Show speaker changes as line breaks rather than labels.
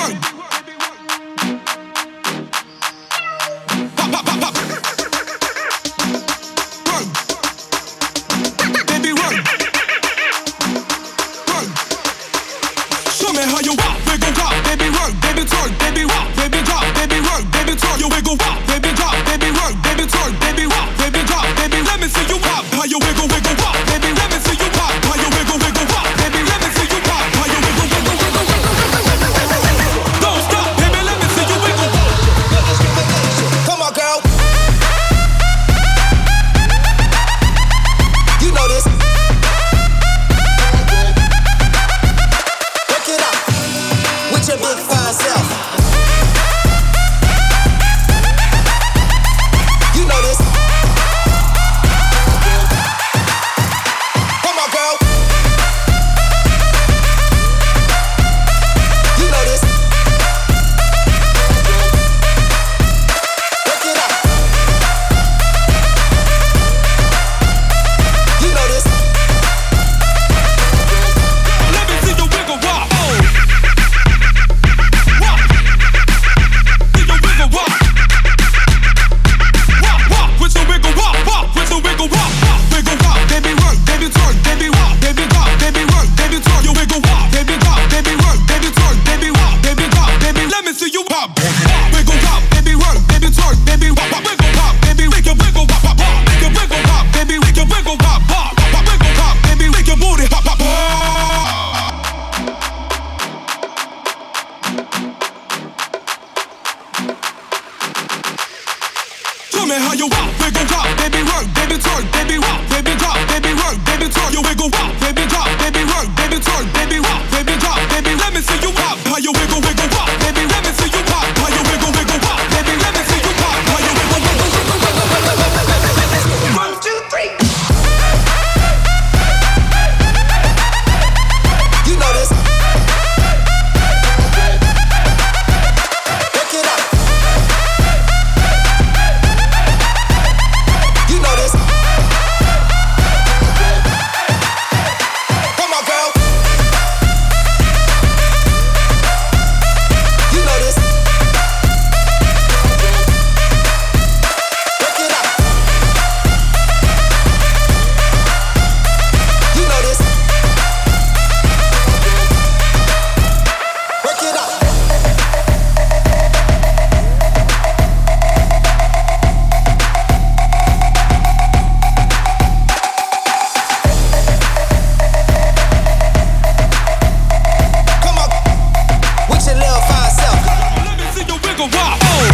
one. Pop, pop, pop, pop.
myself.
me how you walk, wiggle walk, baby
work,
baby
twerk,
baby rock, baby
drop,
baby
work,
baby
twerk.
You wiggle walk, baby drop, baby
work.
nigga
rock.
Oh.